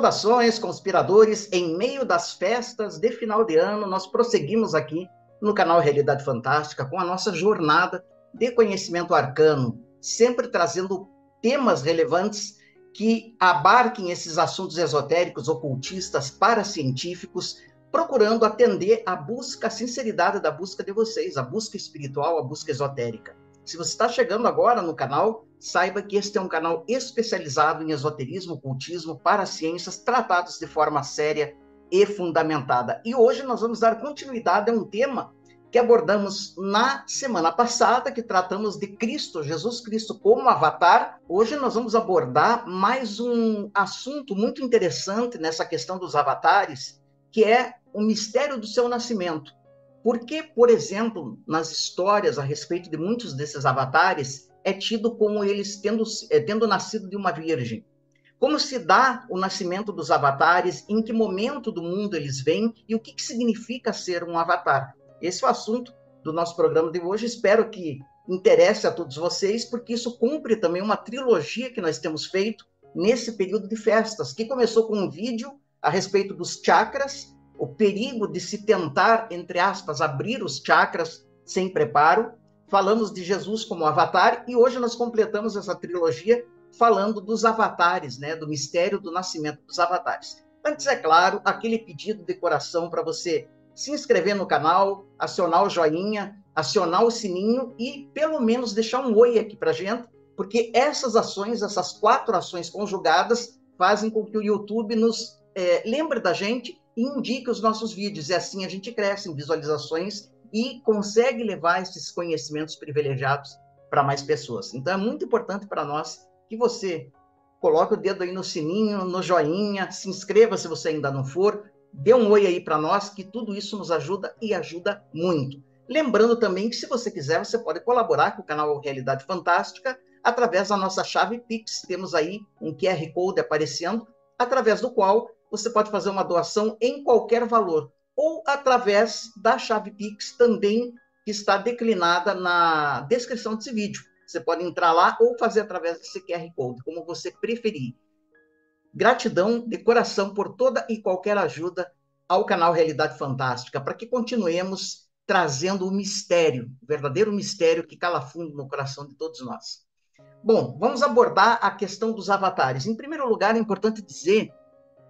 Saudações, conspiradores! Em meio das festas de final de ano, nós prosseguimos aqui no canal Realidade Fantástica com a nossa jornada de conhecimento arcano, sempre trazendo temas relevantes que abarquem esses assuntos esotéricos, ocultistas, paracientíficos, procurando atender a busca, a sinceridade da busca de vocês, a busca espiritual, a busca esotérica. Se você está chegando agora no canal, saiba que este é um canal especializado em esoterismo, ocultismo, para ciências, tratados de forma séria e fundamentada. E hoje nós vamos dar continuidade a um tema que abordamos na semana passada, que tratamos de Cristo, Jesus Cristo como avatar. Hoje nós vamos abordar mais um assunto muito interessante nessa questão dos avatares, que é o mistério do seu nascimento. Porque, por exemplo, nas histórias a respeito de muitos desses avatares, é tido como eles tendo, é, tendo nascido de uma virgem. Como se dá o nascimento dos avatares, em que momento do mundo eles vêm e o que, que significa ser um avatar. Esse é o assunto do nosso programa de hoje. Espero que interesse a todos vocês, porque isso cumpre também uma trilogia que nós temos feito nesse período de festas, que começou com um vídeo a respeito dos chakras, o perigo de se tentar, entre aspas, abrir os chakras sem preparo. Falamos de Jesus como avatar e hoje nós completamos essa trilogia falando dos avatares, né, do mistério do nascimento dos avatares. Antes, é claro, aquele pedido de coração para você se inscrever no canal, acionar o joinha, acionar o sininho e pelo menos deixar um oi aqui para gente, porque essas ações, essas quatro ações conjugadas, fazem com que o YouTube nos é, lembre da gente e indique os nossos vídeos. E assim a gente cresce em visualizações e consegue levar esses conhecimentos privilegiados para mais pessoas. Então é muito importante para nós que você coloque o dedo aí no sininho, no joinha, se inscreva se você ainda não for, dê um oi aí para nós, que tudo isso nos ajuda e ajuda muito. Lembrando também que se você quiser, você pode colaborar com o canal Realidade Fantástica através da nossa chave Pix. Temos aí um QR Code aparecendo, através do qual você pode fazer uma doação em qualquer valor, ou através da chave Pix também, que está declinada na descrição desse vídeo. Você pode entrar lá ou fazer através desse QR Code, como você preferir. Gratidão de coração por toda e qualquer ajuda ao canal Realidade Fantástica, para que continuemos trazendo o mistério, o verdadeiro mistério que cala fundo no coração de todos nós. Bom, vamos abordar a questão dos avatares. Em primeiro lugar, é importante dizer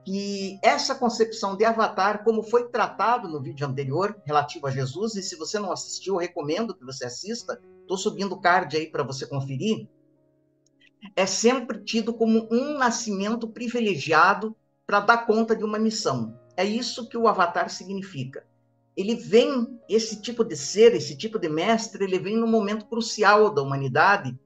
que essa concepção de avatar, como foi tratado no vídeo anterior, relativo a Jesus, e se você não assistiu, recomendo que você assista, estou subindo o card aí para você conferir, é sempre tido como um nascimento privilegiado para dar conta de uma missão. É isso que o avatar significa. Ele vem, esse tipo de ser, esse tipo de mestre, ele vem no momento crucial da humanidade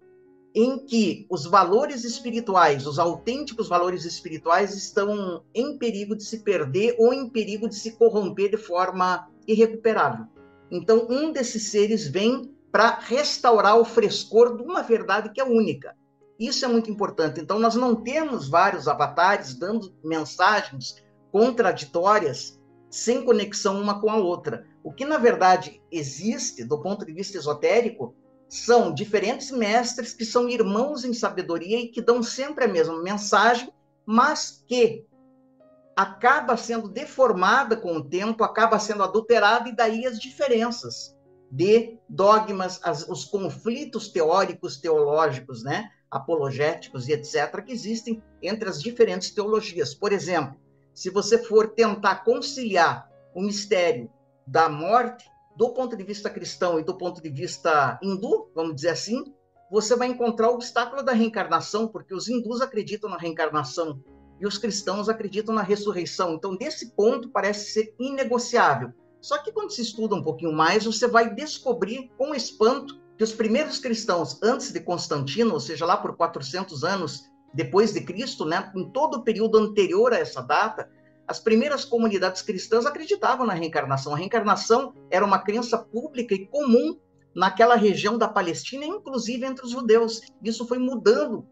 em que os valores espirituais, os autênticos valores espirituais, estão em perigo de se perder ou em perigo de se corromper de forma irrecuperável. Então, um desses seres vem para restaurar o frescor de uma verdade que é única. Isso é muito importante. Então, nós não temos vários avatares dando mensagens contraditórias sem conexão uma com a outra. O que, na verdade, existe, do ponto de vista esotérico, são diferentes mestres que são irmãos em sabedoria e que dão sempre a mesma mensagem, mas que acaba sendo deformada com o tempo, acaba sendo adulterada, e daí as diferenças de dogmas, as, os conflitos teóricos, teológicos, né, apologéticos e etc., que existem entre as diferentes teologias. Por exemplo, se você for tentar conciliar o mistério da morte do ponto de vista cristão e do ponto de vista hindu, vamos dizer assim, você vai encontrar o obstáculo da reencarnação, porque os hindus acreditam na reencarnação e os cristãos acreditam na ressurreição. Então, desse ponto, parece ser inegociável. Só que quando se estuda um pouquinho mais, você vai descobrir com espanto que os primeiros cristãos, antes de Constantino, ou seja, lá por 400 anos depois de Cristo, né, em todo o período anterior a essa data, as primeiras comunidades cristãs acreditavam na reencarnação. A reencarnação era uma crença pública e comum naquela região da Palestina, inclusive entre os judeus. Isso foi mudando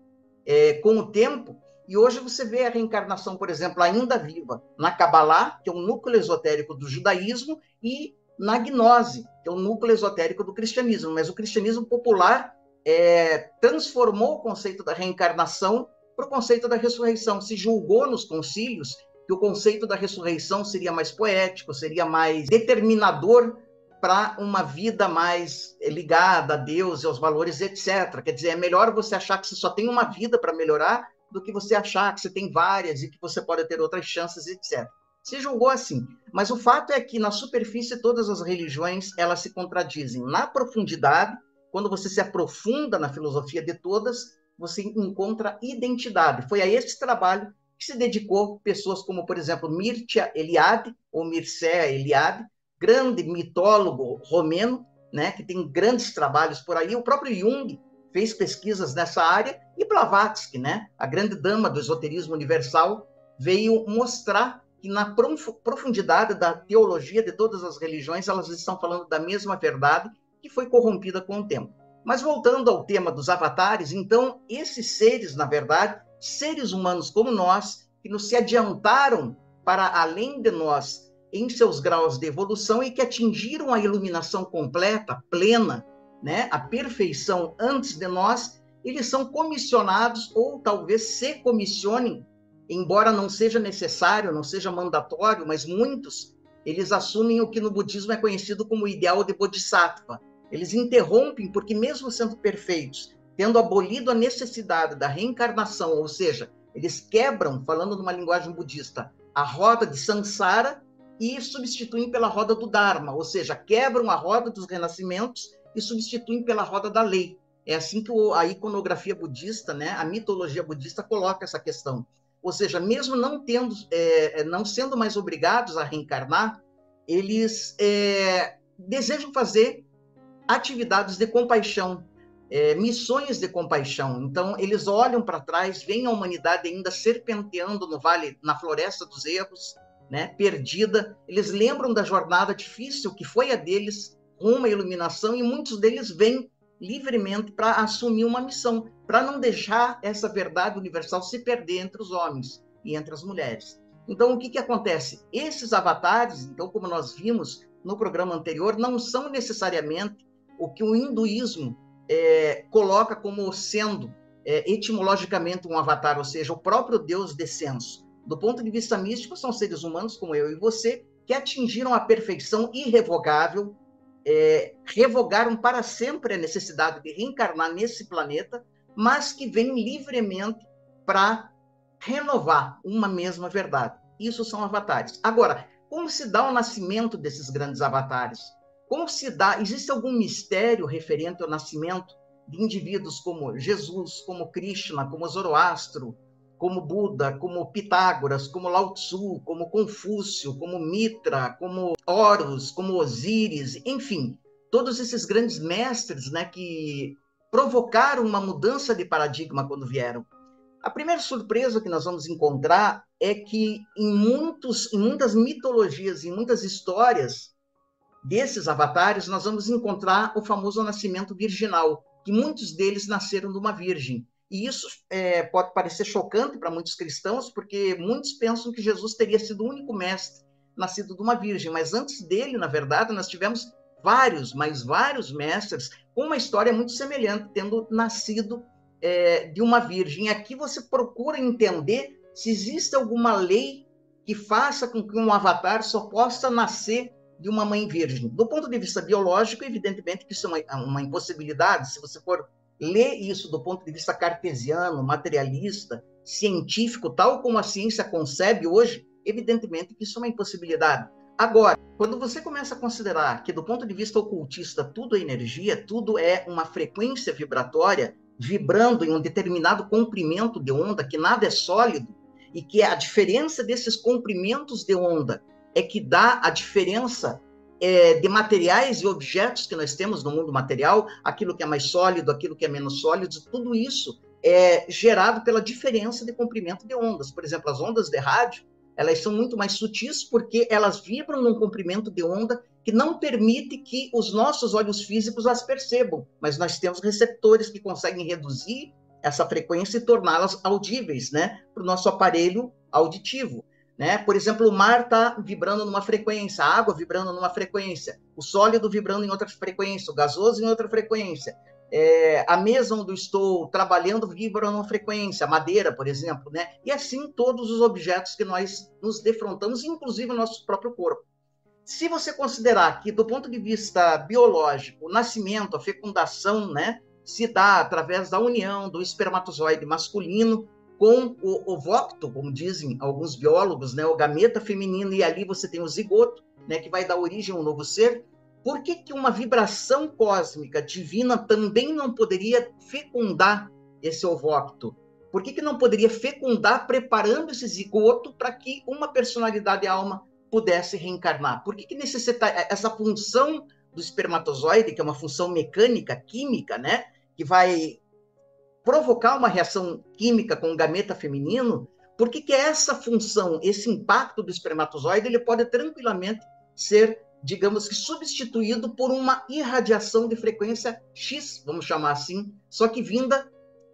é, com o tempo. E hoje você vê a reencarnação, por exemplo, ainda viva na Kabbalah, que é um núcleo esotérico do judaísmo, e na Gnose, que é o núcleo esotérico do cristianismo. Mas o cristianismo popular é, transformou o conceito da reencarnação para o conceito da ressurreição. Se julgou nos concílios que o conceito da ressurreição seria mais poético, seria mais determinador para uma vida mais ligada a Deus e aos valores, etc. Quer dizer, é melhor você achar que você só tem uma vida para melhorar do que você achar que você tem várias e que você pode ter outras chances, etc. Se julgou assim. Mas o fato é que na superfície todas as religiões elas se contradizem. Na profundidade, quando você se aprofunda na filosofia de todas, você encontra identidade. Foi a esse trabalho que se dedicou pessoas como, por exemplo, Mircea Eliade ou Mircea Eliade, grande mitólogo romeno, né, que tem grandes trabalhos por aí. O próprio Jung fez pesquisas nessa área e Blavatsky, né, a grande dama do esoterismo universal, veio mostrar que na profundidade da teologia de todas as religiões, elas estão falando da mesma verdade que foi corrompida com o tempo. Mas voltando ao tema dos avatares, então, esses seres, na verdade, seres humanos como nós, que nos se adiantaram para além de nós em seus graus de evolução e que atingiram a iluminação completa, plena, né, a perfeição antes de nós, eles são comissionados ou talvez se comissionem, embora não seja necessário, não seja mandatório, mas muitos eles assumem o que no budismo é conhecido como ideal de bodhisattva. Eles interrompem porque mesmo sendo perfeitos, tendo abolido a necessidade da reencarnação, ou seja, eles quebram, falando numa linguagem budista, a roda de samsara e substituem pela roda do Dharma, ou seja, quebram a roda dos renascimentos e substituem pela roda da lei. É assim que a iconografia budista, né, a mitologia budista coloca essa questão. Ou seja, mesmo não tendo, é, é, não sendo mais obrigados a reencarnar, eles é, desejam fazer atividades de compaixão, é, missões de compaixão. Então, eles olham para trás, veem a humanidade ainda serpenteando no vale, na floresta dos erros, né, perdida. Eles lembram da jornada difícil que foi a deles rumo à iluminação e muitos deles vêm livremente para assumir uma missão, para não deixar essa verdade universal se perder entre os homens e entre as mulheres. Então, o que, que acontece? Esses avatares, então, como nós vimos no programa anterior, não são necessariamente o que o hinduísmo é, coloca como sendo é, etimologicamente um avatar, ou seja, o próprio Deus descenso do ponto de vista místico, são seres humanos como eu e você, que atingiram a perfeição irrevogável, é, revogaram para sempre a necessidade de reencarnar nesse planeta, mas que vêm livremente para renovar uma mesma verdade. Isso são avatares. Agora, como se dá o nascimento desses grandes avatares? Como se dá? Existe algum mistério referente ao nascimento de indivíduos como Jesus, como Krishna, como Zoroastro, como Buda, como Pitágoras, como Lao Tzu, como Confúcio, como Mitra, como Horus, como Osíris, enfim, todos esses grandes mestres né, que provocaram uma mudança de paradigma quando vieram. A primeira surpresa que nós vamos encontrar é que em, muitos, em muitas mitologias, em muitas histórias desses avatares, nós vamos encontrar o famoso nascimento virginal, que muitos deles nasceram de uma virgem. E isso é, pode parecer chocante para muitos cristãos, porque muitos pensam que Jesus teria sido o único mestre nascido de uma virgem, mas antes dele, na verdade, nós tivemos vários, mas vários mestres com uma história muito semelhante, tendo nascido é, de uma virgem. Aqui você procura entender se existe alguma lei que faça com que um avatar só possa nascer de uma mãe virgem. Do ponto de vista biológico, evidentemente que isso é uma, uma impossibilidade. Se você for ler isso do ponto de vista cartesiano, materialista, científico, tal como a ciência concebe hoje, evidentemente que isso é uma impossibilidade. Agora, quando você começa a considerar que, do ponto de vista ocultista, tudo é energia, tudo é uma frequência vibratória vibrando em um determinado comprimento de onda, que nada é sólido, e que a diferença desses comprimentos de onda é que dá a diferença é, de materiais e objetos que nós temos no mundo material, aquilo que é mais sólido, aquilo que é menos sólido, tudo isso é gerado pela diferença de comprimento de ondas. Por exemplo, as ondas de rádio, elas são muito mais sutis porque elas vibram num comprimento de onda que não permite que os nossos olhos físicos as percebam, mas nós temos receptores que conseguem reduzir essa frequência e torná-las audíveis, né, para o nosso aparelho auditivo. Né? Por exemplo, o mar está vibrando numa frequência, a água vibrando numa frequência, o sólido vibrando em outra frequência, o gasoso em outra frequência. é, a mesa onde estou trabalhando vibra numa frequência, madeira, por exemplo, né? E assim todos os objetos que nós nos defrontamos, inclusive o nosso próprio corpo. Se você considerar que, do ponto de vista biológico, o nascimento, a fecundação, né, se dá através da união do espermatozoide masculino com o ovócito, como dizem alguns biólogos, né, o gameta feminino, e ali você tem o zigoto, né, que vai dar origem a um novo ser, por que, que uma vibração cósmica divina também não poderia fecundar esse ovócito? Por que, que não poderia fecundar preparando esse zigoto para que uma personalidade alma pudesse reencarnar? Por que, que necessita essa função do espermatozoide, que é uma função mecânica, química, né? Que vai provocar uma reação química com o gameta feminino, por que, que essa função, esse impacto do espermatozoide, ele pode tranquilamente ser digamos que substituído por uma irradiação de frequência X, vamos chamar assim, só que vinda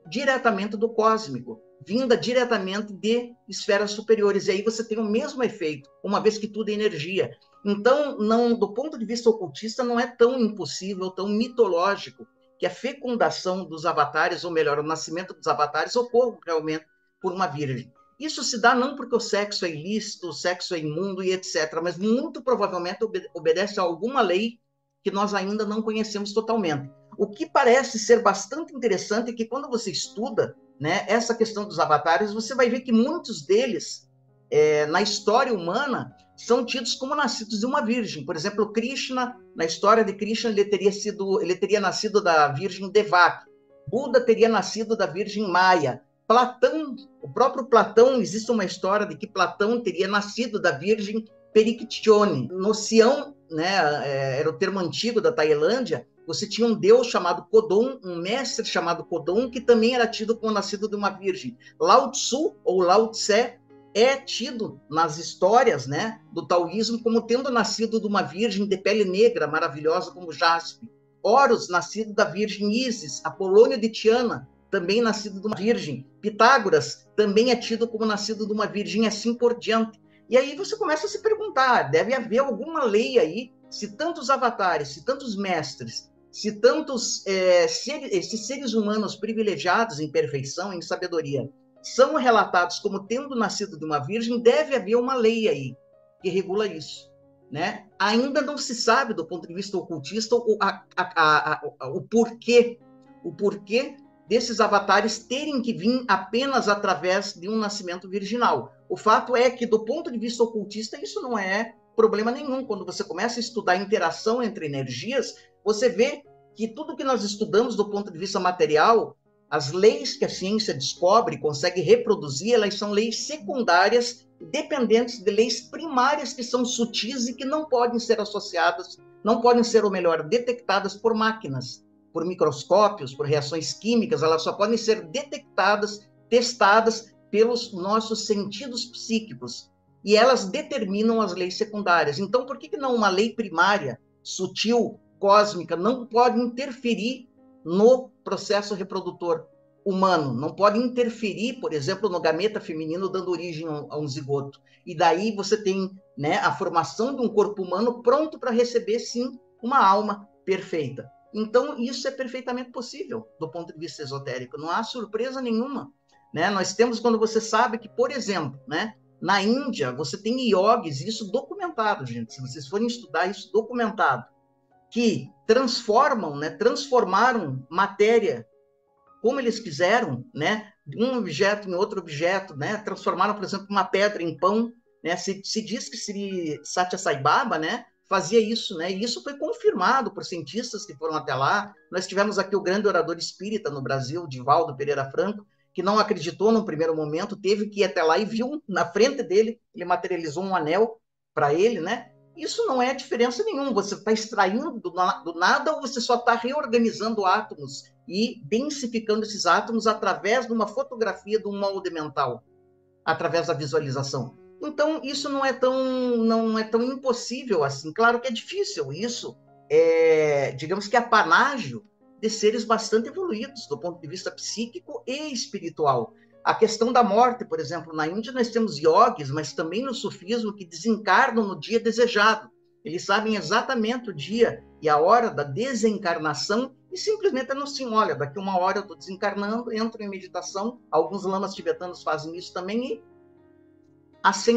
diretamente do cósmico, vinda diretamente de esferas superiores. E aí você tem o mesmo efeito, uma vez que tudo é energia. Então, não, do ponto de vista ocultista, não é tão impossível, tão mitológico que a fecundação dos avatares, ou melhor, o nascimento dos avatares, ocorra realmente por uma virgem. Isso se dá não porque o sexo é ilícito, o sexo é imundo e etc., mas muito provavelmente obedece a alguma lei que nós ainda não conhecemos totalmente. O que parece ser bastante interessante é que quando você estuda né, essa questão dos avatares, você vai ver que muitos deles, é, na história humana, são tidos como nascidos de uma virgem. Por exemplo, Krishna, na história de Krishna, ele teria sido, ele teria nascido da virgem Devaki. Buda teria nascido da virgem Maia. Platão, o próprio Platão, existe uma história de que Platão teria nascido da virgem Perictione. No Sião, né, é, era o termo antigo da Tailândia, você tinha um deus chamado Kodon, um mestre chamado Kodon, que também era tido como nascido de uma virgem. Lao Tzu, ou Lao Tse, é tido nas histórias né, do taoísmo como tendo nascido de uma virgem de pele negra, maravilhosa como jaspe. Horus, nascido da virgem Isis. Apolônio de Tiana, também nascido de uma virgem. Pitágoras também é tido como nascido de uma virgem, assim por diante. E aí você começa a se perguntar: deve haver alguma lei aí, se tantos avatares, se tantos mestres, se tantos é, seres, esses seres humanos privilegiados em perfeição, em sabedoria, são relatados como tendo nascido de uma virgem, deve haver uma lei aí que regula isso. Né? Ainda não se sabe, do ponto de vista ocultista, o, a, a, a, o porquê, o porquê desses avatares terem que vir apenas através de um nascimento virginal. O fato é que, do ponto de vista ocultista, isso não é problema nenhum. Quando você começa a estudar a interação entre energias, você vê que tudo que nós estudamos do ponto de vista material, as leis que a ciência descobre, consegue reproduzir, elas são leis secundárias, dependentes de leis primárias que são sutis e que não podem ser associadas, não podem ser, ou melhor, detectadas por máquinas por microscópios, por reações químicas, elas só podem ser detectadas, testadas pelos nossos sentidos psíquicos. E elas determinam as leis secundárias. Então, por que, que não uma lei primária, sutil, cósmica, não pode interferir no processo reprodutor humano? Não pode interferir, por exemplo, no gameta feminino, dando origem a um zigoto. E daí você tem né, a formação de um corpo humano pronto para receber, sim, uma alma perfeita. Então, isso é perfeitamente possível do ponto de vista esotérico, não há surpresa nenhuma. Né? Nós temos quando você sabe que, por exemplo, né, na Índia, você tem iogues, isso documentado, gente, se vocês forem estudar isso documentado, que transformam, né, transformaram matéria como eles quiseram, né, um objeto em outro objeto, né, transformaram, por exemplo, uma pedra em pão, né, se, se diz que Sri Satya Sai Baba, né, fazia isso, né? E isso foi confirmado por cientistas que foram até lá. Nós tivemos aqui o grande orador espírita no Brasil, Divaldo Pereira Franco, que não acreditou no primeiro momento, teve que ir até lá e viu na frente dele, ele materializou um anel para ele, né? Isso não é diferença nenhuma. Você está extraindo do, nada ou você só está reorganizando átomos e densificando esses átomos através de uma fotografia de um molde mental, através da visualização. Então, isso não é tão, não é tão impossível assim. Claro que é difícil. Isso é, digamos que, apanágio de seres bastante evoluídos do ponto de vista psíquico e espiritual. A questão da morte, por exemplo, na Índia nós temos yogis, mas também no sufismo que desencarnam no dia desejado. Eles sabem exatamente o dia e a hora da desencarnação e simplesmente assim, olha, daqui uma hora eu estou desencarnando, entro em meditação, alguns lamas tibetanos fazem isso também e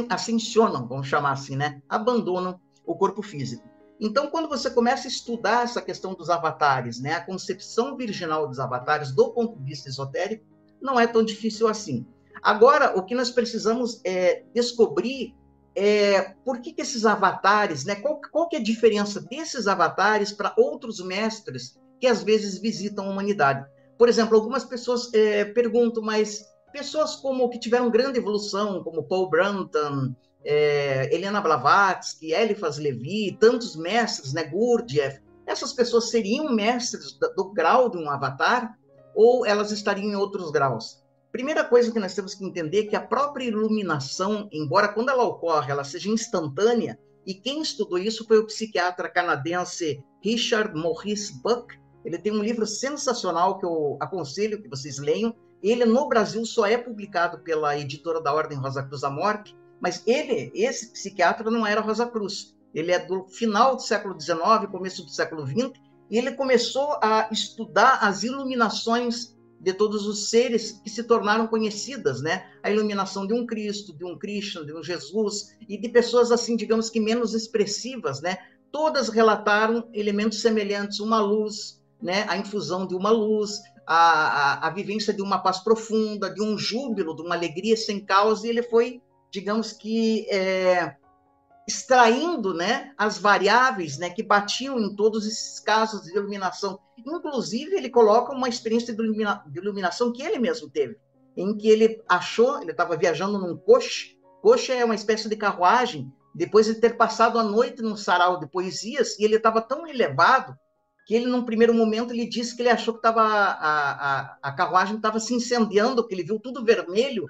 ascensionam, vamos chamar assim, né? Abandonam o corpo físico. Então, quando você começa a estudar essa questão dos avatares, né, a concepção virginal dos avatares do ponto de vista esotérico, não é tão difícil assim. Agora, o que nós precisamos é descobrir é por que, que esses avatares, né, qual, qual que é a diferença desses avatares para outros mestres que às vezes visitam a humanidade. Por exemplo, algumas pessoas é, perguntam, mas pessoas como que tiveram grande evolução, como Paul Brunton, é, Helena Blavatsky, Eliphas Levi, tantos mestres, né, Gurdjieff, essas pessoas seriam mestres do, do grau de um avatar ou elas estariam em outros graus? Primeira coisa que nós temos que entender é que a própria iluminação, embora quando ela ocorre, ela seja instantânea, e quem estudou isso foi o psiquiatra canadense Richard Maurice Buck, ele tem um livro sensacional que eu aconselho que vocês leiam. Ele no Brasil só é publicado pela editora da Ordem Rosa Cruz Amorque, mas ele, esse psiquiatra, não era Rosa Cruz. Ele é do final do século XIX, começo do século XX, e ele começou a estudar as iluminações de todos os seres que se tornaram conhecidas, né? A iluminação de um Cristo, de um Krishna, de um Jesus e de pessoas assim, digamos que menos expressivas, né? Todas relataram elementos semelhantes, uma luz, né, a infusão de uma luz, a, a, a, vivência de uma paz profunda, de um júbilo, de uma alegria sem causa, e ele foi, digamos que, é, extraindo né, as variáveis né, que batiam em todos esses casos de iluminação. Inclusive, ele coloca uma experiência de, ilumina, de iluminação que ele mesmo teve, em que ele achou, ele estava viajando num coche, coche é uma espécie de carruagem, depois de ter passado a noite num sarau de poesias, e ele estava tão elevado que ele, num primeiro momento, ele disse que ele achou que tava, a, a, a carruagem estava se incendiando, que ele viu tudo vermelho,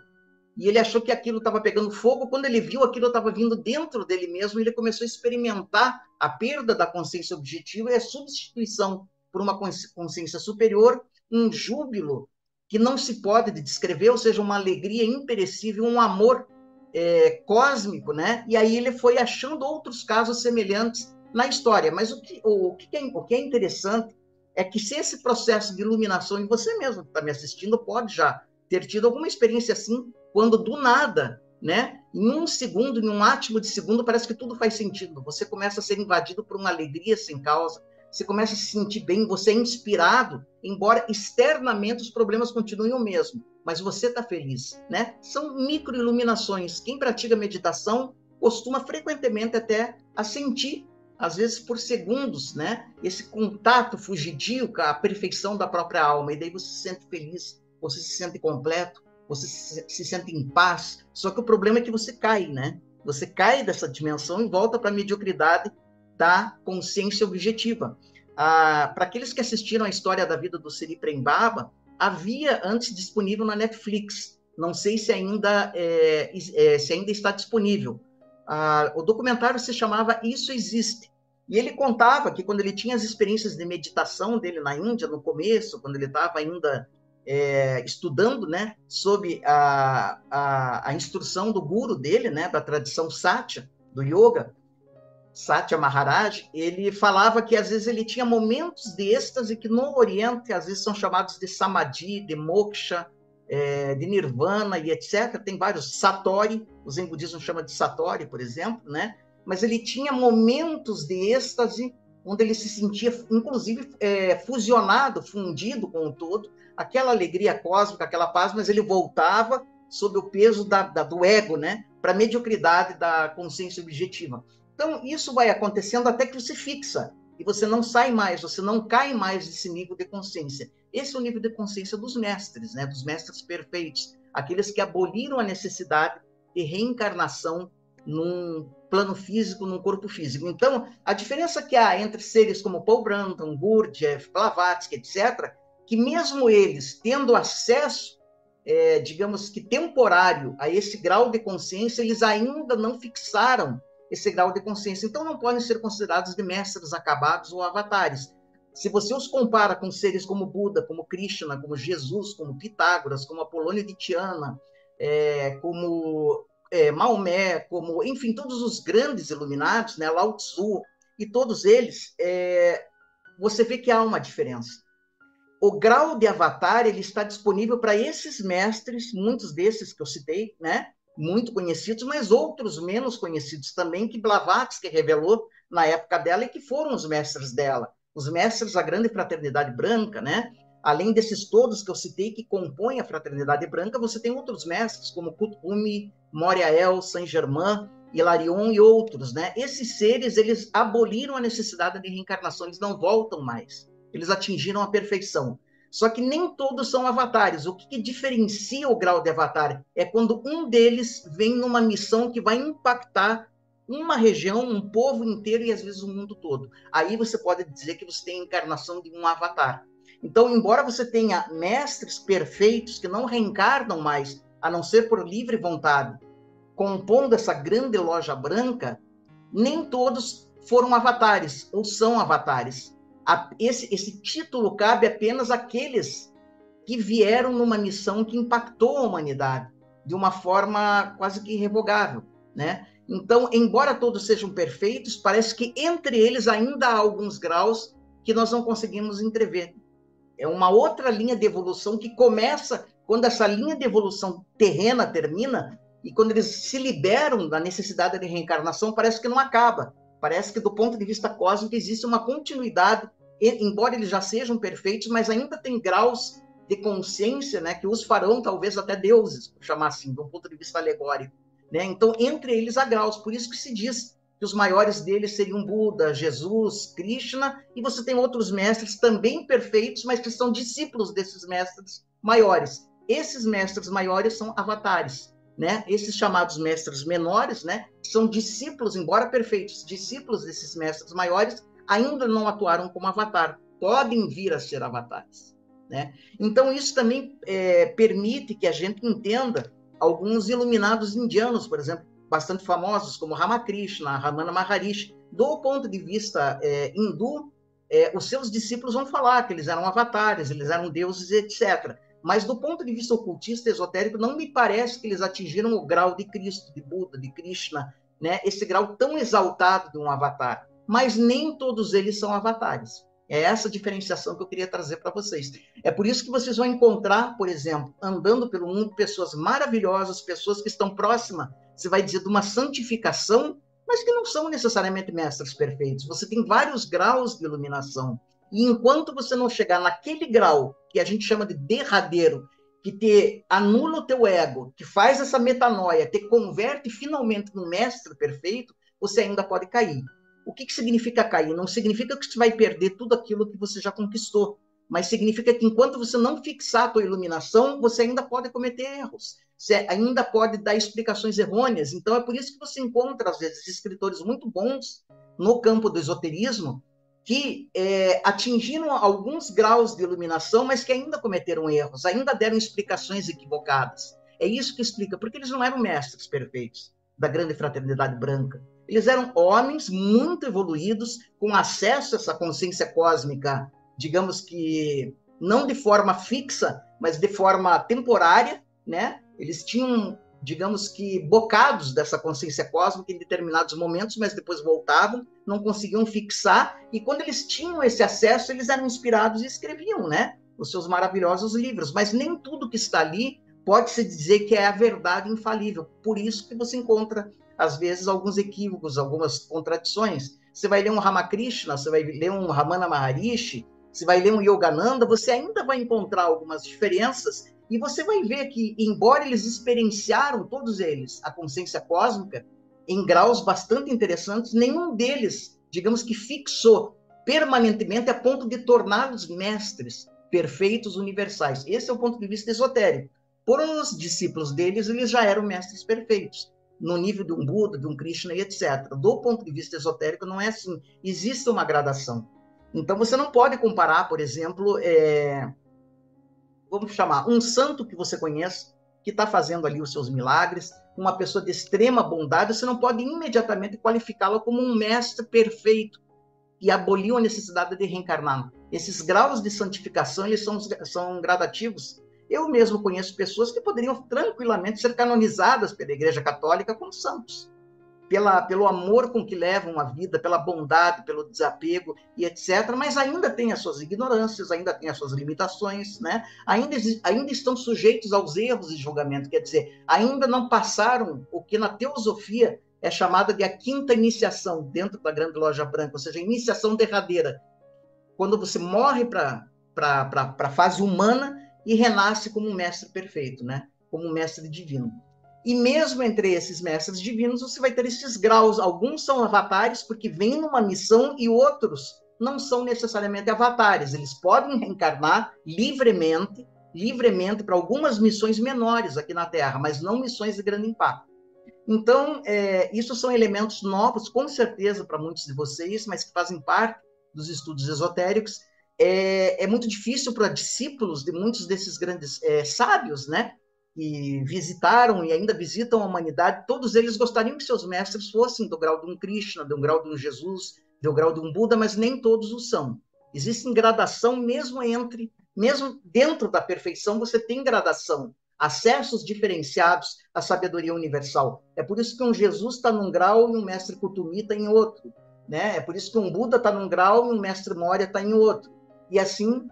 e ele achou que aquilo estava pegando fogo. Quando ele viu aquilo estava vindo dentro dele mesmo, ele começou a experimentar a perda da consciência objetiva e a substituição por uma consciência superior, um júbilo que não se pode descrever, ou seja, uma alegria imperecível, um amor é, cósmico, né? E aí ele foi achando outros casos semelhantes na história. Mas o que, o, que é, o que é interessante é que se esse processo de iluminação, e você mesmo que está me assistindo pode já ter tido alguma experiência assim, quando do nada, né, em um segundo, em um átimo de segundo, parece que tudo faz sentido. Você começa a ser invadido por uma alegria sem causa, você começa a se sentir bem, você é inspirado, embora externamente os problemas continuem o mesmo, mas você está feliz, né? São microiluminações. Quem pratica meditação costuma frequentemente até a sentir às vezes por segundos, né? Esse contato fugidio com a perfeição da própria alma, e daí você se sente feliz, você se sente completo, você se sente em paz. Só que o problema é que você cai, né? Você cai dessa dimensão e volta para a mediocridade da consciência objetiva. Ah, para aqueles que assistiram a história da vida do Siri Prembaba, havia antes disponível na Netflix. Não sei se ainda, é, é, se ainda está disponível. Ah, o documentário se chamava Isso Existe. E ele contava que quando ele tinha as experiências de meditação dele na Índia, no começo, quando ele estava ainda é, estudando, né, sob a, a, a, instrução do guru dele, né, da tradição Satya, do yoga, Satya Maharaj, ele falava que às vezes ele tinha momentos de êxtase que no Oriente às vezes são chamados de samadhi, de moksha, é, de nirvana e etc. Tem vários satori, os em budismo chama de satori, por exemplo, né? mas ele tinha momentos de êxtase onde ele se sentia, inclusive, é, fusionado, fundido com o todo, aquela alegria cósmica, aquela paz, mas ele voltava sob o peso da, da, do ego, né, para a mediocridade da consciência objetiva. Então, isso vai acontecendo até que você fixa, e você não sai mais, você não cai mais desse nível de consciência. Esse é o nível de consciência dos mestres, né, dos mestres perfeitos, aqueles que aboliram a necessidade de reencarnação num plano físico, num corpo físico. Então, a diferença que há entre seres como Paul Brandon, Gurdjieff, Blavatsky, etc., que mesmo eles tendo acesso, é, digamos que temporário, a esse grau de consciência, eles ainda não fixaram esse grau de consciência. Então, não podem ser considerados de mestres acabados ou avatares. Se você os compara com seres como Buda, como Krishna, como Jesus, como Pitágoras, como Apolônio de Tiana, é, como é, Maomé, como, enfim, todos os grandes iluminados, né, Lao Tzu, e todos eles, é, você vê que há uma diferença. o grau de avatar ele está disponível para esses mestres, muitos desses que eu citei, né? Muito conhecidos, mas outros menos conhecidos também, que Blavatsky revelou na época dela e que foram os mestres dela, os mestres da grande fraternidade branca, né? Além desses todos que eu citei que compõem a fraternidade branca, você tem outros mestres como Kutumi, Moriael, Saint-Germain, Hilarion e outros, né? Esses seres, eles aboliram a necessidade de reencarnação, eles não voltam mais eles atingiram a perfeição. Só que nem todos são avatares. O que, que, diferencia o grau de avatar é quando um deles vem numa missão que vai impactar uma região, um povo inteiro e às vezes o mundo todo. Aí você pode dizer que você tem a encarnação de um avatar. Então, embora você tenha mestres perfeitos que não reencarnam mais, a não ser por livre vontade, compondo essa grande loja branca, nem todos foram avatares ou são avatares esse, esse título cabe apenas àqueles que vieram numa missão que impactou a humanidade de uma forma quase que irrevogável, né? Então, embora todos sejam perfeitos, parece que entre eles ainda há alguns graus que nós não conseguimos entrever. É uma outra linha de evolução que começa quando essa linha de evolução terrena termina e quando eles se liberam da necessidade de reencarnação, parece que não acaba. Parece que, do ponto de vista cósmico, existe uma continuidade, embora eles já sejam perfeitos, mas ainda tem graus de consciência né, que os farão, talvez, até deuses, chamar assim, do ponto de vista alegórico. Né? Então, entre eles há graus, por isso que se diz que os maiores deles seriam Buda, Jesus, Krishna, e você tem outros mestres também perfeitos, mas que são discípulos desses mestres maiores. Esses mestres maiores são avatares né? Esses chamados mestres menores, né, são discípulos, embora perfeitos, discípulos desses mestres maiores, ainda não atuaram como avatar, podem vir a ser avatares, né? Então isso também é, permite que a gente entenda alguns iluminados indianos, por exemplo, bastante famosos como Ramakrishna, Ramana Maharishi, do ponto de vista é, hindu, é, os seus discípulos vão falar que eles eram avatares, eles eram deuses, etc. Mas do ponto de vista ocultista esotérico, não me parece que eles atingiram o grau de Cristo, de Buda, de Krishna, né? esse grau tão exaltado de um avatar. Mas nem todos eles são avatares. É essa diferenciação que eu queria trazer para vocês. É por isso que vocês vão encontrar, por exemplo, andando pelo mundo, pessoas maravilhosas, pessoas que estão próximas, você vai dizer, de uma santificação, mas que não são necessariamente mestres perfeitos. Você tem vários graus de iluminação. E enquanto você não chegar naquele grau que a gente chama de derradeiro, que te anula o teu ego, que faz essa metanoia, te converte finalmente no mestre perfeito, você ainda pode cair. O que, que significa cair? Não significa que você vai perder tudo aquilo que você já conquistou, mas significa que enquanto você não fixar a tua iluminação, você ainda pode cometer erros, você ainda pode dar explicações errôneas. Então é por isso que você encontra, às vezes, escritores muito bons no campo do esoterismo, que é, atingiram alguns graus de iluminação, mas que ainda cometeram erros, ainda deram explicações equivocadas. É isso que explica, porque eles não eram mestres perfeitos da grande fraternidade branca. Eles eram homens muito evoluídos, com acesso a essa consciência cósmica, digamos que não de forma fixa, mas de forma temporária, né? Eles tinham digamos que, bocados dessa consciência cósmica em determinados momentos, mas depois voltavam, não conseguiam fixar, e quando eles tinham esse acesso, eles eram inspirados e escreviam, né? Os seus maravilhosos livros. Mas nem tudo que está ali pode-se dizer que é a verdade infalível. Por isso que você encontra, às vezes, alguns equívocos, algumas contradições. Você vai ler um Ramakrishna, você vai ler um Ramana Maharishi, você vai ler um Yogananda, você ainda vai encontrar algumas diferenças e você vai ver que, embora eles experienciaram, todos eles, a consciência cósmica, em graus bastante interessantes, nenhum deles, digamos que fixou permanentemente a ponto de torná-los mestres perfeitos universais. Esse é o ponto de vista esotérico. Por os discípulos deles, eles já eram mestres perfeitos, no nível de um Buda, de um Krishna e etc. Do ponto de vista esotérico, não é assim. Existe uma gradação. Então, você não pode comparar, por exemplo, é, vamos chamar, um santo que você conhece, que está fazendo ali os seus milagres, uma pessoa de extrema bondade, você não pode imediatamente qualificá-la como um mestre perfeito e aboliu a necessidade de reencarnar. Esses graus de santificação, eles são, são gradativos. Eu mesmo conheço pessoas que poderiam tranquilamente ser canonizadas pela Igreja Católica como santos. Pela, pelo amor com que levam a vida, pela bondade, pelo desapego e etc. Mas ainda tem as suas ignorâncias, ainda tem as suas limitações, né? ainda, ainda estão sujeitos aos erros de julgamento, quer dizer, ainda não passaram o que na teosofia é chamada de a quinta iniciação dentro da grande loja branca, ou seja, a iniciação derradeira. Quando você morre para a fase humana e renasce como um mestre perfeito, né? como um mestre divino. E mesmo entre esses mestres divinos, você vai ter esses graus. Alguns são avatares porque vêm numa missão e outros não são necessariamente avatares. Eles podem reencarnar livremente, livremente para algumas missões menores aqui na Terra, mas não missões de grande impacto. Então, é, isso são elementos novos, com certeza, para muitos de vocês, mas que fazem parte dos estudos esotéricos. É, é muito difícil para discípulos de muitos desses grandes é, sábios, né? Que visitaram e ainda visitam a humanidade, todos eles gostariam que seus mestres fossem do grau de um Krishna, do grau de um Jesus, do grau de um Buda, mas nem todos o são. Existe gradação mesmo entre, mesmo dentro da perfeição, você tem gradação, acessos diferenciados à sabedoria universal. É por isso que um Jesus está num grau e um mestre Kutumi está em outro. Né? É por isso que um Buda está num grau e um mestre Moria está em outro. E assim,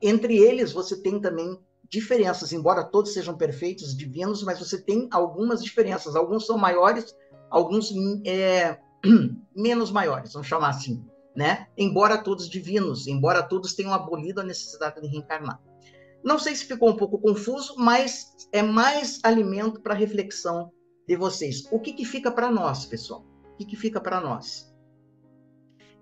entre eles, você tem também diferenças, embora todos sejam perfeitos, divinos, mas você tem algumas diferenças. Alguns são maiores, alguns é, menos maiores, vamos chamar assim, né? Embora todos divinos, embora todos tenham abolido a necessidade de reencarnar. Não sei se ficou um pouco confuso, mas é mais alimento para reflexão de vocês. O que, que fica para nós, pessoal? O que, que fica para nós?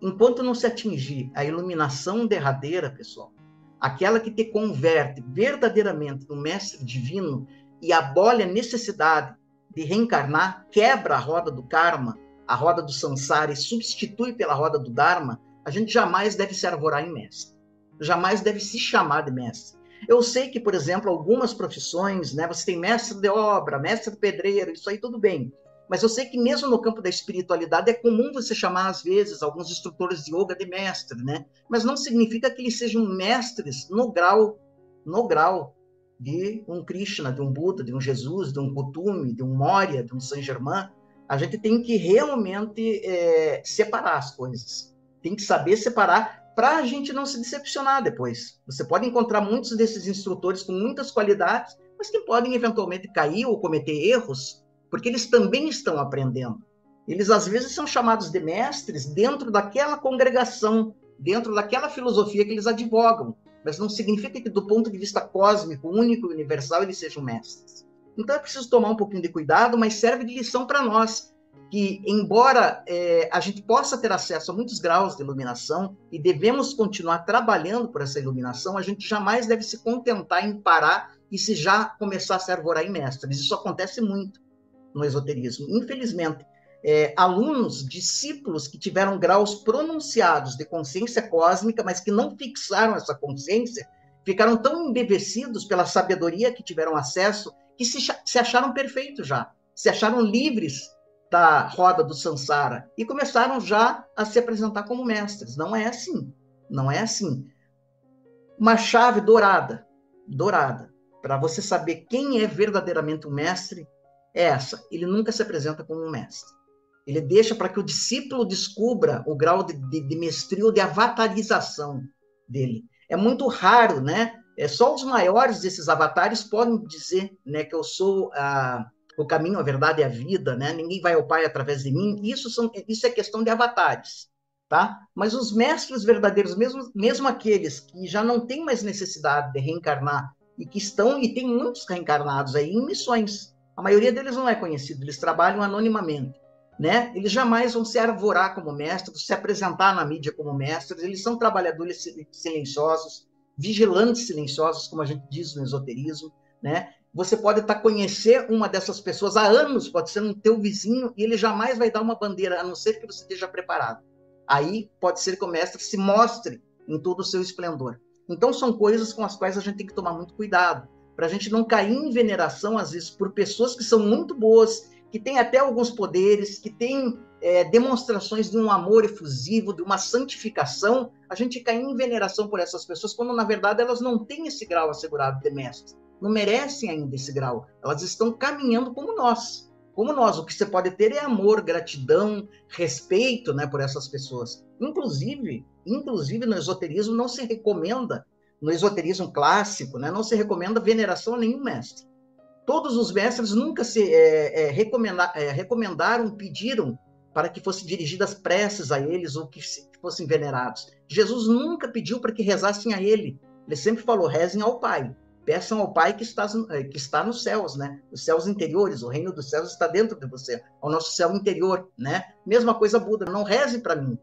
Enquanto não se atingir a iluminação derradeira, pessoal, aquela que te converte verdadeiramente no mestre divino e abole a necessidade de reencarnar, quebra a roda do karma, a roda do samsara e substitui pela roda do dharma, a gente jamais deve se arvorar em mestre. Jamais deve se chamar de mestre. Eu sei que, por exemplo, algumas profissões, né, você tem mestre de obra, mestre pedreiro, isso aí tudo bem. Mas eu sei que mesmo no campo da espiritualidade é comum você chamar, às vezes, alguns instrutores de yoga de mestre, né? Mas não significa que eles sejam mestres no grau, no grau de um Krishna, de um Buda, de um Jesus, de um Kutumi, de um Moria, de um Saint Germain. A gente tem que realmente é, separar as coisas. Tem que saber separar para a gente não se decepcionar depois. Você pode encontrar muitos desses instrutores com muitas qualidades, mas que podem eventualmente cair ou cometer erros porque eles também estão aprendendo. Eles às vezes são chamados de mestres dentro daquela congregação, dentro daquela filosofia que eles advogam, mas não significa que do ponto de vista cósmico, único e universal eles sejam mestres. Então é preciso tomar um pouquinho de cuidado, mas serve de lição para nós que, embora é, a gente possa ter acesso a muitos graus de iluminação e devemos continuar trabalhando por essa iluminação, a gente jamais deve se contentar em parar e se já começar a se arvorar em mestres. Isso acontece muito no esoterismo. Infelizmente, é, alunos, discípulos que tiveram graus pronunciados de consciência cósmica, mas que não fixaram essa consciência, ficaram tão embevecidos pela sabedoria que tiveram acesso que se, se acharam perfeitos já, se acharam livres da roda do Sansara e começaram já a se apresentar como mestres. Não é assim, não é assim. Uma chave dourada, dourada, para você saber quem é verdadeiramente o mestre é essa: ele nunca se apresenta como um mestre. Ele deixa para que o discípulo descubra o grau de, de, de mestria ou de avatarização dele. É muito raro, né? É, só os maiores desses avatares podem dizer né, que eu sou a, o caminho, a verdade e a vida, né? Ninguém vai ao Pai através de mim. Isso, são, isso é questão de avatares, tá? Mas os mestres verdadeiros, mesmo, mesmo aqueles que já não têm mais necessidade de reencarnar e que estão, e tem muitos reencarnados aí em missões, a maioria deles não é conhecido, eles trabalham anonimamente. Né? Eles jamais vão se arvorar como mestres, se apresentar na mídia como mestres, eles são trabalhadores silenciosos, vigilantes silenciosos, como a gente diz no esoterismo, né? Você pode estar tá conhecer uma dessas pessoas há anos, pode ser um teu vizinho, e ele jamais vai dar uma bandeira, a não ser que você esteja preparado. Aí pode ser que o mestre se mostre em todo o seu esplendor. Então são coisas com as quais a gente tem que tomar muito cuidado para a gente não cair em veneração, às vezes, por pessoas que são muito boas, que têm até alguns poderes, que têm é, demonstrações de um amor efusivo, de uma santificação, a gente cair em veneração por essas pessoas, quando na verdade elas não têm esse grau assegurado de mestre, não merecem ainda esse grau, elas estão caminhando como nós, como nós. O que você pode ter é amor, gratidão, respeito, né, por essas pessoas. Inclusive, inclusive no esoterismo não se recomenda, no esoterismo clássico, né, não se recomenda veneração a nenhum mestre. Todos os mestres nunca se é, é, recomenda, é, recomendaram, pediram para que fossem dirigidas preces a eles ou que fossem venerados. Jesus nunca pediu para que rezassem a ele. Ele sempre falou: rezem ao Pai. Peçam ao Pai que está, eh, que está nos céus, né? Os céus interiores, o reino dos céus está dentro de você, o nosso céu interior, né? Mesma coisa Buda, não reze para mim,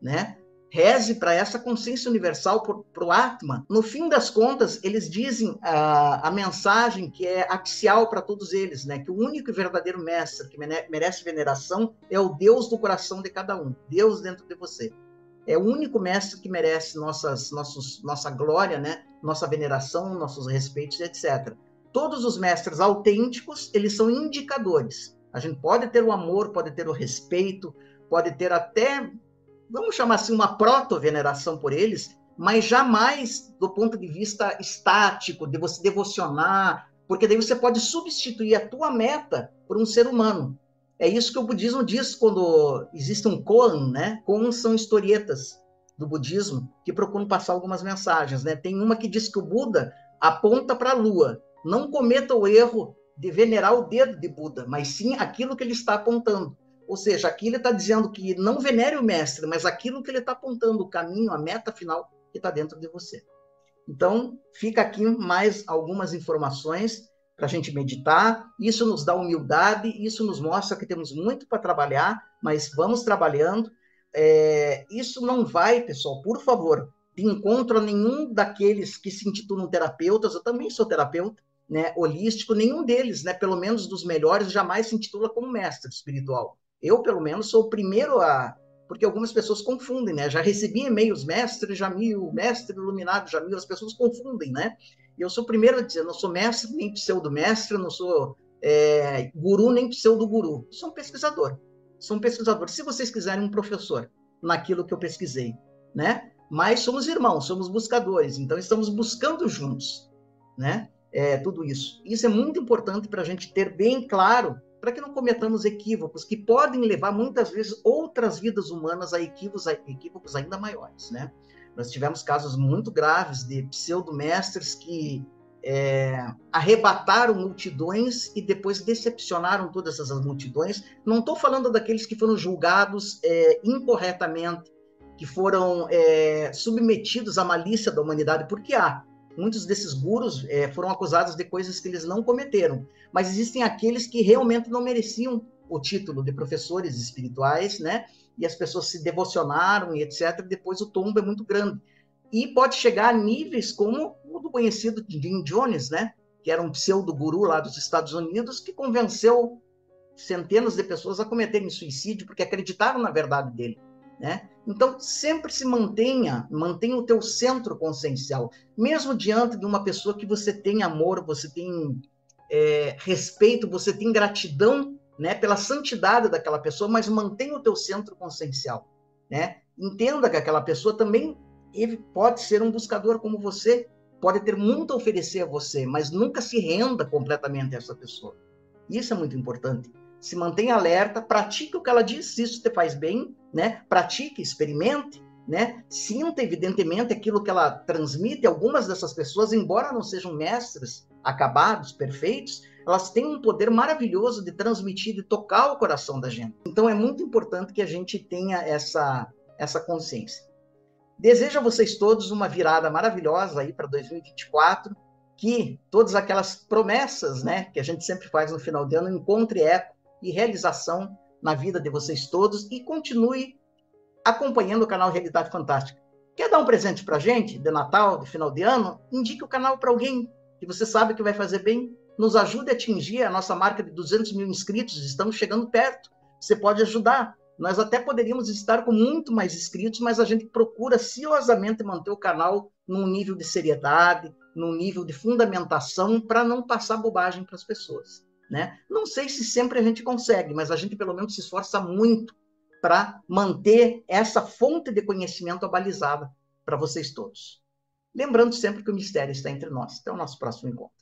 né? Reze para essa consciência universal, para o Atman. No fim das contas, eles dizem a, a mensagem que é axial para todos eles, né? Que o único e verdadeiro mestre que merece veneração é o Deus do coração de cada um, Deus dentro de você é o único mestre que merece nossas, nossos, nossa glória, né? nossa veneração, nossos respeitos, etc. Todos os mestres autênticos, eles são indicadores. A gente pode ter o amor, pode ter o respeito, pode ter até, vamos chamar assim, uma proto-veneração por eles, mas jamais do ponto de vista estático, de você devocionar, porque daí você pode substituir a tua meta por um ser humano. É isso que o budismo diz quando existe um koan, né? Koan são historietas do budismo que procuram passar algumas mensagens, né? Tem uma que diz que o Buda aponta para a lua. Não cometa o erro de venerar o dedo de Buda, mas sim aquilo que ele está apontando. Ou seja, aqui ele está dizendo que não venere o mestre, mas aquilo que ele está apontando, o caminho, a meta final que está dentro de você. Então, fica aqui mais algumas informações para a gente meditar. Isso nos dá humildade, isso nos mostra que temos muito para trabalhar, mas vamos trabalhando. É, isso não vai, pessoal, por favor, de encontro a nenhum daqueles que se intitulam terapeutas. Eu também sou terapeuta, né, holístico. Nenhum deles, né, pelo menos dos melhores, jamais se intitula como mestre espiritual. Eu, pelo menos, sou o primeiro a porque algumas pessoas confundem, né? Já recebi e-mails, mestre Jamil, mestre iluminado Jamil, as pessoas confundem, né? E eu sou o primeiro a dizer, não sou mestre nem pseudo-mestre, não sou é, guru nem pseudo-guru. Sou um pesquisador. Sou um pesquisador. Se vocês quiserem um professor naquilo que eu pesquisei, né? Mas somos irmãos, somos buscadores, então estamos buscando juntos, né? É, tudo isso. Isso é muito importante para a gente ter bem claro para que não cometamos equívocos que podem levar muitas vezes outras vidas humanas a equívocos, a equívocos ainda maiores, né? Nós tivemos casos muito graves de pseudomestres que é, arrebataram multidões e depois decepcionaram todas essas multidões. Não estou falando daqueles que foram julgados é, incorretamente, que foram é, submetidos à malícia da humanidade, porque há muitos desses gurus é, foram acusados de coisas que eles não cometeram, mas existem aqueles que realmente não mereciam o título de professores espirituais, né? E as pessoas se devocionaram e etc. Depois o tombo é muito grande. E pode chegar a níveis como o do conhecido Jim Jones, né? Que era um pseudo-guru lá dos Estados Unidos que convenceu centenas de pessoas a cometerem suicídio porque acreditaram na verdade dele. Né? Então, sempre se mantenha, mantenha o teu centro consciencial, mesmo diante de uma pessoa que você tem amor, você tem é, respeito, você tem gratidão, né, pela santidade daquela pessoa, mas mantenha o teu centro consciencial, né? Entenda que aquela pessoa também pode ser um buscador como você, pode ter muito a oferecer a você, mas nunca se renda completamente a essa pessoa. Isso é muito importante se mantenha alerta, pratique o que ela diz, se isso te faz bem, né? Pratique, experimente, né? Sinta evidentemente aquilo que ela transmite. Algumas dessas pessoas, embora não sejam mestres acabados, perfeitos, elas têm um poder maravilhoso de transmitir, de tocar o coração da gente. Então é muito importante que a gente tenha essa essa consciência. Desejo a vocês todos uma virada maravilhosa aí para 2024, que todas aquelas promessas, né, que a gente sempre faz no final de ano encontre eco e realização na vida de vocês todos e continue acompanhando o canal Realidade Fantástica. Quer dar um presente para gente de Natal, de final de ano? Indique o canal para alguém que você sabe que vai fazer bem. Nos ajude a atingir a nossa marca de 200 mil inscritos. Estamos chegando perto. Você pode ajudar. Nós até poderíamos estar com muito mais inscritos, mas a gente procura ciosamente manter o canal num nível de seriedade, num nível de fundamentação, para não passar bobagem para as pessoas. Né? Não sei se sempre a gente consegue, mas a gente pelo menos se esforça muito para manter essa fonte de conhecimento abalizada para vocês todos. Lembrando sempre que o mistério está entre nós. Até o nosso próximo encontro.